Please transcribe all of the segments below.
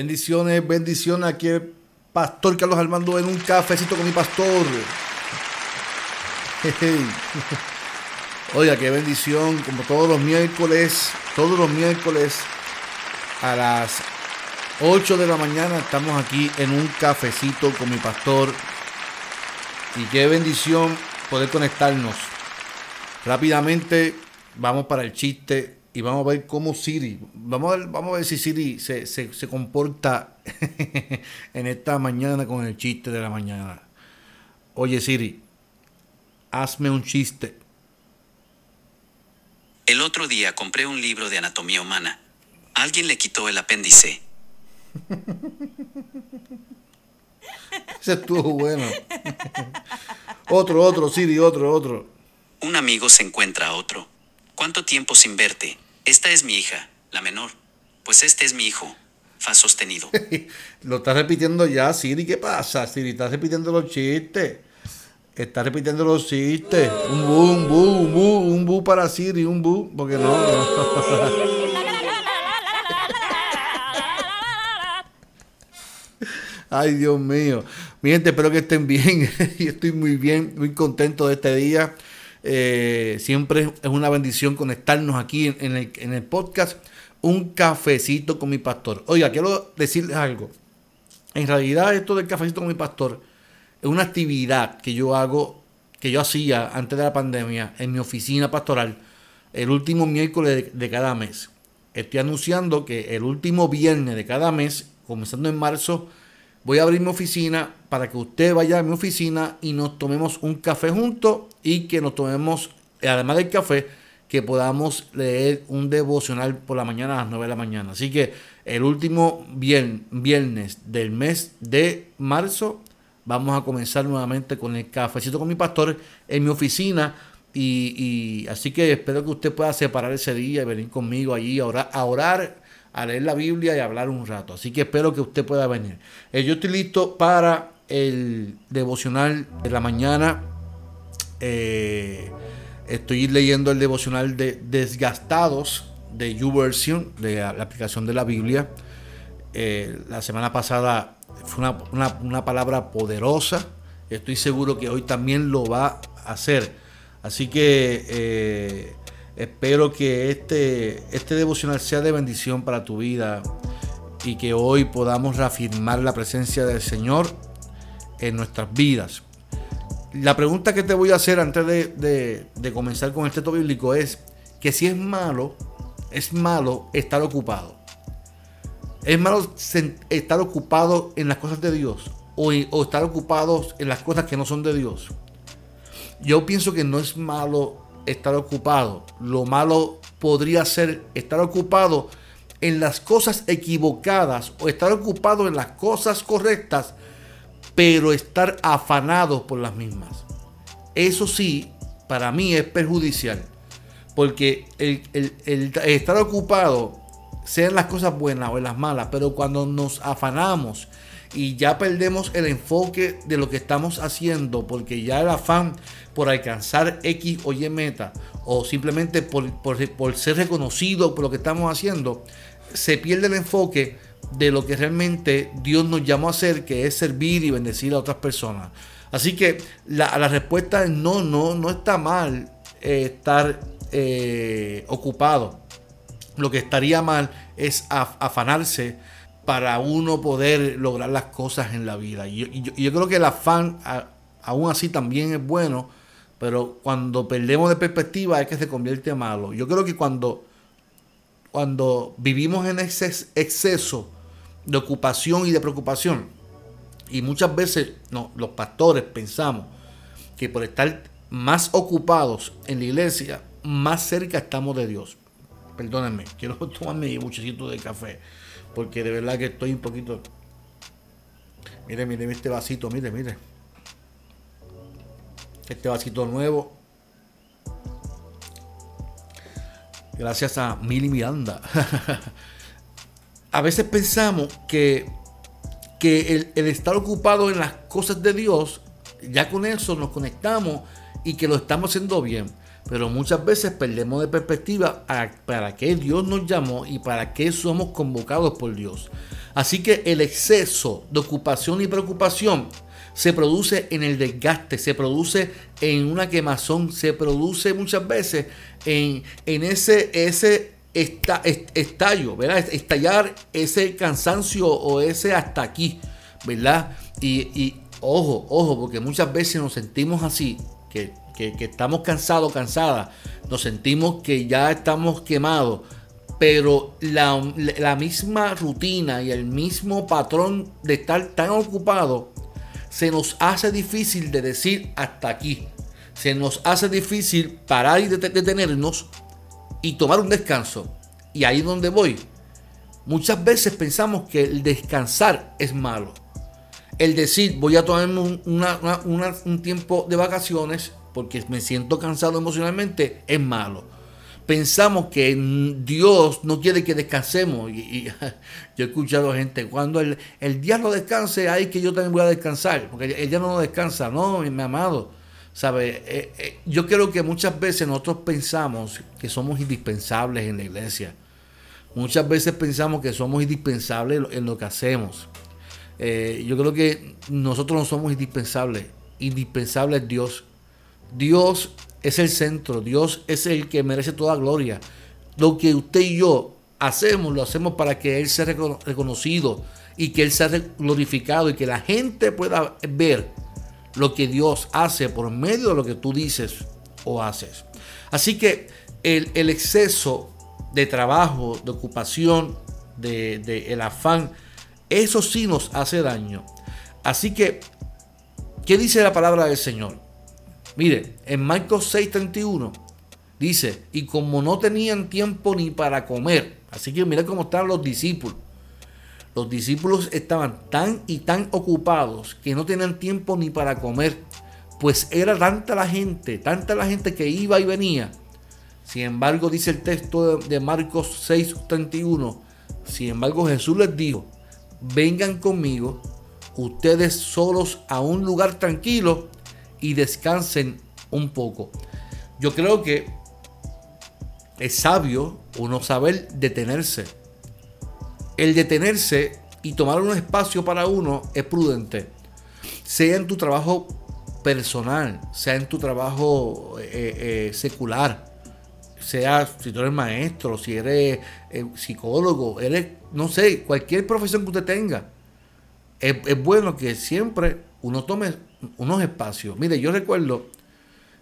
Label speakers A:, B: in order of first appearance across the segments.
A: Bendiciones, bendiciones. Aquí el pastor Carlos Armando en un cafecito con mi pastor. Oiga, qué bendición. Como todos los miércoles, todos los miércoles a las 8 de la mañana estamos aquí en un cafecito con mi pastor. Y qué bendición poder conectarnos. Rápidamente vamos para el chiste y vamos a ver cómo Siri, vamos a ver, vamos a ver si Siri se, se, comporta en esta mañana con el chiste de la mañana. Oye Siri, hazme un chiste.
B: El otro día compré un libro de anatomía humana. Alguien le quitó el apéndice.
A: Ese estuvo bueno. otro, otro, Siri, otro, otro.
B: Un amigo se encuentra a otro. ¿Cuánto tiempo sin verte? Esta es mi hija, la menor. Pues este es mi hijo. Fa sostenido.
A: Lo estás repitiendo ya, Siri. ¿Qué pasa, Siri? Estás repitiendo los chistes. Estás repitiendo los chistes. Un bu, un bu, un bu, un bu para Siri, un bu. Porque no. Ay, Dios mío. Mi gente, espero que estén bien. Yo estoy muy bien, muy contento de este día. Eh, siempre es una bendición conectarnos aquí en, el, podcast. Un cafecito con mi pastor. Oiga, quiero decirles algo. En realidad esto del cafecito con mi pastor es una actividad que yo hago, que yo hacía antes de la pandemia en mi oficina pastoral el último miércoles de cada mes. Estoy anunciando que el último viernes de cada mes, comenzando en marzo, voy a abrir mi oficina para que usted vaya a mi oficina y nos tomemos un café juntos y que nos tomemos, además del café, que podamos leer un devocional por la mañana a las 9 de la mañana. Así que el último viernes del mes de marzo vamos a comenzar nuevamente con el cafecito con mi pastor en mi oficina. Y, así que espero que usted pueda separar ese día y venir conmigo allí a orar, a orar a leer la Biblia y hablar un rato. Así que espero que usted pueda venir. Eh, yo estoy listo para el devocional de la mañana. Eh, estoy leyendo el devocional de Desgastados de YouVersion, de la, aplicación de la Biblia. Eh, la semana pasada fue una, una palabra poderosa. Estoy seguro que hoy también lo va a hacer. Así que Espero que este, este devocional sea de bendición para tu vida y que hoy podamos reafirmar la presencia del Señor en nuestras vidas. La pregunta que te voy a hacer antes de, comenzar con el texto bíblico es que si es malo, es malo estar ocupado. Es malo estar ocupado en las cosas de Dios o, o estar ocupado en las cosas que no son de Dios. Yo pienso que no es malo estar ocupado. Lo malo podría ser estar ocupado en las cosas equivocadas o estar ocupado en las cosas correctas, pero estar afanado por las mismas. Eso sí, para mí es perjudicial, porque el, estar ocupado, sean las cosas buenas o en las malas, pero cuando nos afanamos y ya perdemos el enfoque de lo que estamos haciendo, porque ya el afán por alcanzar X o Y meta o simplemente por, por, ser reconocido por lo que estamos haciendo, se pierde el enfoque de lo que realmente Dios nos llamó a hacer, que es servir y bendecir a otras personas. Así que la, la respuesta es no, no, no está mal eh, estar eh, ocupado. Lo que estaría mal es afanarse para uno poder lograr las cosas en la vida. Yo, creo que el afán, aún así, también es bueno Pero cuando perdemos de perspectiva es que se convierte en malo. Yo creo que cuando, cuando vivimos en exceso de ocupación y de preocupación, y muchas veces los pastores pensamos que por estar más ocupados en la iglesia, más cerca estamos de Dios. Perdónenme, quiero tomarme un muchachito de café, porque de verdad que estoy un poquito... Mire, mire este vasito, mire, mire este vasito nuevo. Gracias a Mili Miranda. a veces pensamos que, que el, estar ocupado en las cosas de Dios, ya con eso nos conectamos y que lo estamos haciendo bien. Pero muchas veces perdemos de perspectiva para qué Dios nos llamó y para qué somos convocados por Dios. Así que el exceso de ocupación y preocupación se produce en el desgaste, se produce en una quemazón, se produce muchas veces en, en ese, ese estallo, ¿verdad? Estallar ese cansancio o ese hasta aquí, ¿verdad? Y, ojo, ojo, porque muchas veces nos sentimos así, que, estamos cansados, cansadas, nos sentimos que ya estamos quemados, pero la, la, misma rutina y el mismo patrón de estar tan ocupado se nos hace difícil de decir hasta aquí. Se nos hace difícil parar y detenernos y tomar un descanso. Y ahí es donde voy. Muchas veces pensamos que el descansar es malo. El decir voy a tomarme un tiempo de vacaciones porque me siento cansado emocionalmente es malo pensamos que Dios no quiere que descansemos. Y, yo he escuchado gente, cuando el, el diablo descanse, hay que yo también voy a descansar, porque ella no descansa, no, mi amado. ¿Sabe? Eh, eh, yo creo que muchas veces nosotros pensamos que somos indispensables en la iglesia. Muchas veces pensamos que somos indispensables en lo que hacemos. Eh, yo creo que nosotros no somos indispensables. Indispensable es Dios. Dios es el centro, Dios es el que merece toda gloria. Lo que usted y yo hacemos, lo hacemos para que Él sea reconocido y que Él sea glorificado y que la gente pueda ver lo que Dios hace por medio de lo que tú dices o haces. Así que el, exceso de trabajo, de ocupación, de, el afán, eso sí nos hace daño. Así que, ¿qué dice la palabra del Señor? Mire, en Marcos 6:31 dice, y como no tenían tiempo ni para comer, así que mira cómo estaban los discípulos. Los discípulos estaban tan y tan ocupados que no tenían tiempo ni para comer, pues era tanta la gente, tanta la gente que iba y venía. Sin embargo, dice el texto de Marcos 6:31, sin embargo Jesús les dijo, vengan conmigo, ustedes solos a un lugar tranquilo y descansen un poco. Yo creo que es sabio uno saber detenerse. El detenerse y tomar un espacio para uno es prudente. Sea en tu trabajo personal, sea en tu trabajo eh, eh, secular, sea si tú eres maestro, si eres eh, psicólogo, eres, no sé, cualquier profesión que usted tenga. es bueno que siempre uno tome unos espacios. Mire, yo recuerdo,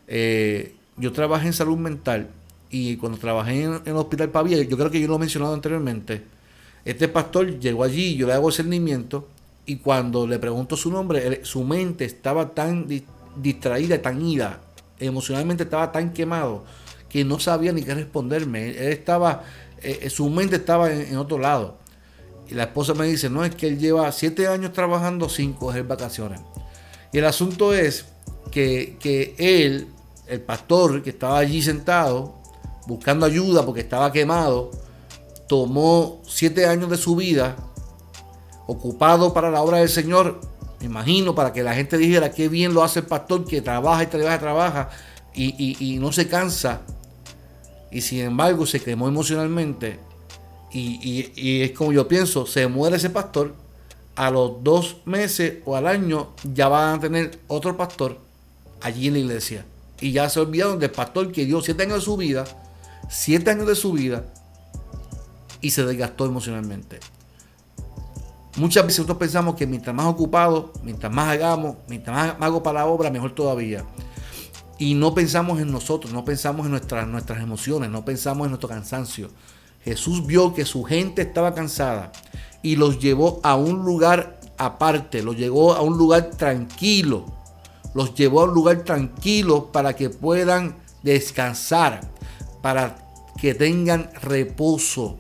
A: eh, yo trabajé en salud mental y cuando trabajé en, el Hospital Pavía, yo creo que yo lo he mencionado anteriormente, este pastor llegó allí, yo le hago discernimiento y cuando le pregunto su nombre, su mente estaba tan distraída, tan ida, emocionalmente estaba tan quemado que no sabía ni qué responderme. Él estaba, eh, eh, su mente estaba en, otro lado. Y la esposa me dice, no, es que él lleva siete años trabajando sin coger vacaciones. Y el asunto es que, él, el pastor que estaba allí sentado, buscando ayuda porque estaba quemado, tomó siete años de su vida ocupado para la obra del Señor, me imagino, para que la gente dijera qué bien lo hace el pastor que trabaja y trabaja y trabaja y, no se cansa. Y sin embargo se quemó emocionalmente. Y, y es como yo pienso, se muere ese pastor a los dos meses o al año ya van a tener otro pastor allí en la iglesia. Y ya se olvidaron del pastor que dio siete años de su vida, siete años de su vida, y se desgastó emocionalmente. Muchas veces nosotros pensamos que mientras más ocupado, mientras más hagamos, mientras más hago para la obra, mejor todavía. Y no pensamos en nosotros, no pensamos en nuestras, nuestras emociones, no pensamos en nuestro cansancio. Jesús vio que su gente estaba cansada y los llevó a un lugar aparte, los llevó a un lugar tranquilo, los llevó a un lugar tranquilo para que puedan descansar, para que tengan reposo.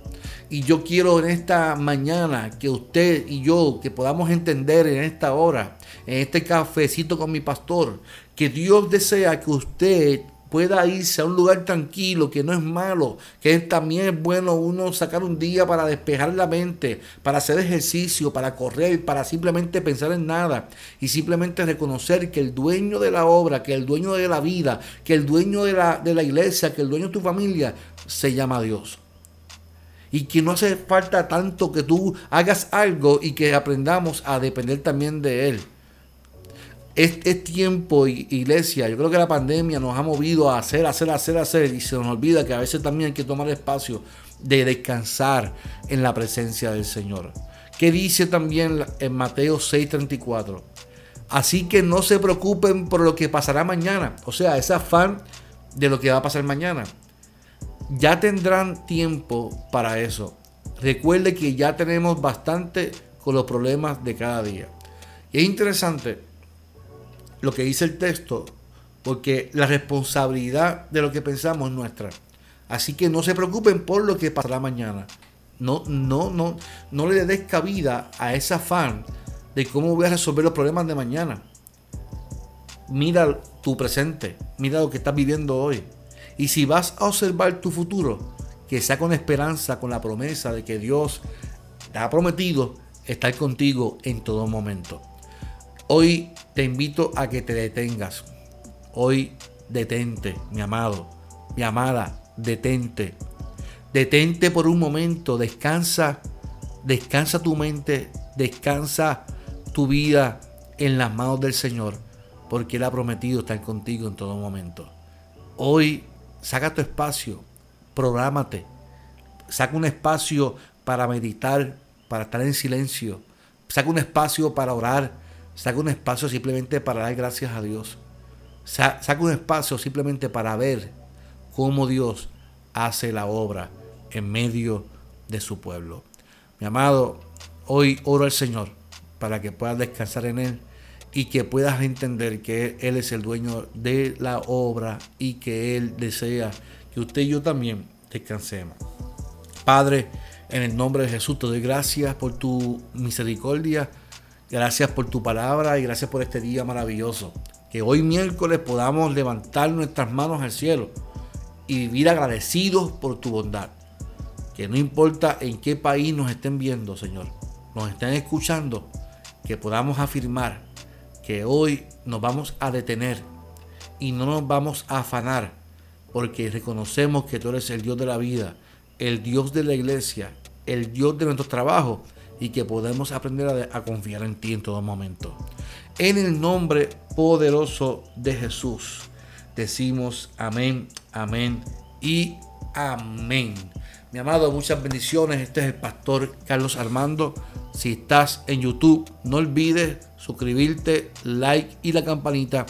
A: Y yo quiero en esta mañana que usted y yo, que podamos entender en esta hora, en este cafecito con mi pastor, que Dios desea que usted pueda irse a un lugar tranquilo, que no es malo, que también es bueno uno sacar un día para despejar la mente, para hacer ejercicio, para correr, para simplemente pensar en nada y simplemente reconocer que el dueño de la obra, que el dueño de la vida, que el dueño de la, de la iglesia, que el dueño de tu familia se llama Dios. Y que no hace falta tanto que tú hagas algo y que aprendamos a depender también de Él. Es, tiempo, iglesia. Yo creo que la pandemia nos ha movido a hacer, hacer, hacer, hacer. Y se nos olvida que a veces también hay que tomar espacio de descansar en la presencia del Señor. ¿Qué dice también en Mateo 6:34? Así que no se preocupen por lo que pasará mañana. O sea, ese afán de lo que va a pasar mañana. Ya tendrán tiempo para eso. Recuerde que ya tenemos bastante con los problemas de cada día. Y es interesante lo que dice el texto, porque la responsabilidad de lo que pensamos es nuestra. Así que no se preocupen por lo que pasará mañana. No, no, no, no le des cabida a ese afán de cómo voy a resolver los problemas de mañana. Mira tu presente, mira lo que estás viviendo hoy. Y si vas a observar tu futuro, que sea con esperanza, con la promesa de que Dios te ha prometido estar contigo en todo momento. Hoy te invito a que te detengas. Hoy detente, mi amado, mi amada, detente. Detente por un momento, descansa, descansa tu mente, descansa tu vida en las manos del Señor, porque Él ha prometido estar contigo en todo momento. Hoy saca tu espacio, prográmate, saca un espacio para meditar, para estar en silencio, saca un espacio para orar, Saca un espacio simplemente para dar gracias a Dios. Saca un espacio simplemente para ver cómo Dios hace la obra en medio de su pueblo. Mi amado, hoy oro al Señor para que puedas descansar en Él y que puedas entender que Él es el dueño de la obra y que Él desea que usted y yo también descansemos. Padre, en el nombre de Jesús te doy gracias por tu misericordia Gracias por tu palabra y gracias por este día maravilloso. Que hoy miércoles podamos levantar nuestras manos al cielo y vivir agradecidos por tu bondad. Que no importa en qué país nos estén viendo, Señor, nos estén escuchando, que podamos afirmar que hoy nos vamos a detener y no nos vamos a afanar, porque reconocemos que tú eres el Dios de la vida, el Dios de la iglesia, el Dios de nuestro trabajo y que podemos aprender a, confiar en ti en todo momento. En el nombre poderoso de Jesús decimos amén, amén y amén. Mi amado, muchas bendiciones. Este es el pastor Carlos Armando. Si estás en YouTube, no olvides suscribirte, like y la campanita.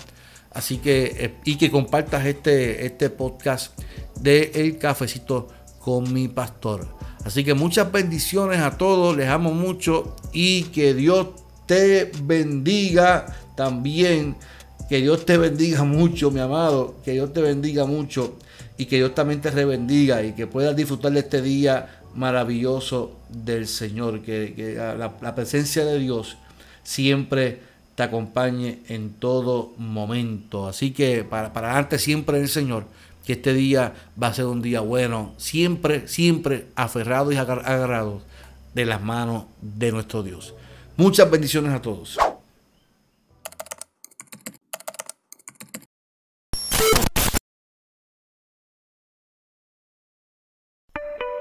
A: Así que, eh, y que compartas este, este podcast de El Cafecito con mi pastor. Así que muchas bendiciones a todos, les amo mucho y que Dios te bendiga también. Que Dios te bendiga mucho, mi amado. Que Dios te bendiga mucho y que Dios también te rebendiga y que puedas disfrutar de este día maravilloso del Señor. Que, la, presencia de Dios siempre te acompañe en todo momento. Así que para, para siempre el Señor que este día va a ser un día bueno, siempre, siempre aferrados y agarrados de las manos de nuestro Dios. Muchas bendiciones a todos.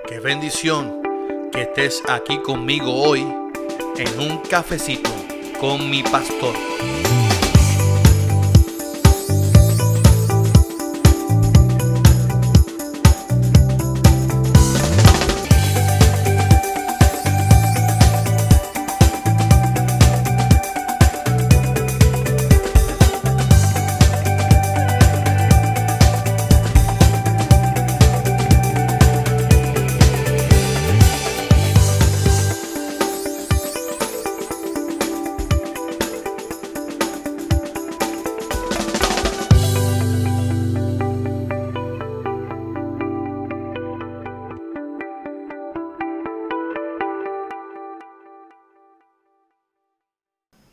A: Qué bendición que estés aquí conmigo hoy en un cafecito con mi pastor.